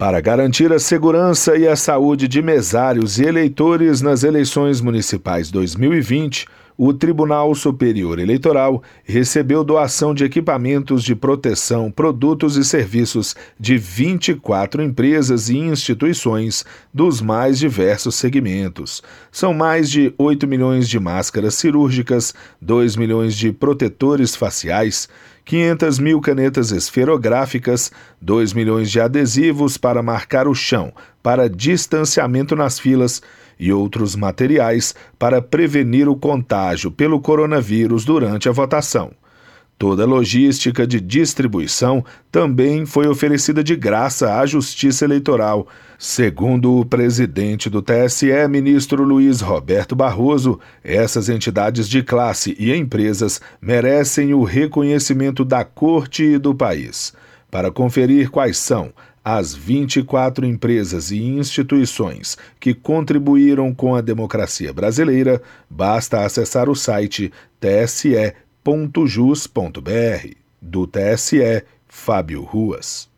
Para garantir a segurança e a saúde de mesários e eleitores nas eleições municipais 2020, o Tribunal Superior Eleitoral recebeu doação de equipamentos de proteção, produtos e serviços de 24 empresas e instituições dos mais diversos segmentos. São mais de 8 milhões de máscaras cirúrgicas, 2 milhões de protetores faciais, 500 mil canetas esferográficas, 2 milhões de adesivos para marcar o chão, para distanciamento nas filas e outros materiais para prevenir o contágio pelo coronavírus durante a votação. Toda a logística de distribuição também foi oferecida de graça à Justiça Eleitoral. Segundo o presidente do TSE, ministro Luiz Roberto Barroso, essas entidades de classe e empresas merecem o reconhecimento da Corte e do país. Para conferir quais são as 24 empresas e instituições que contribuíram com a democracia brasileira, basta acessar o site tse.jus.br. Do TSE, Fábio Ruas.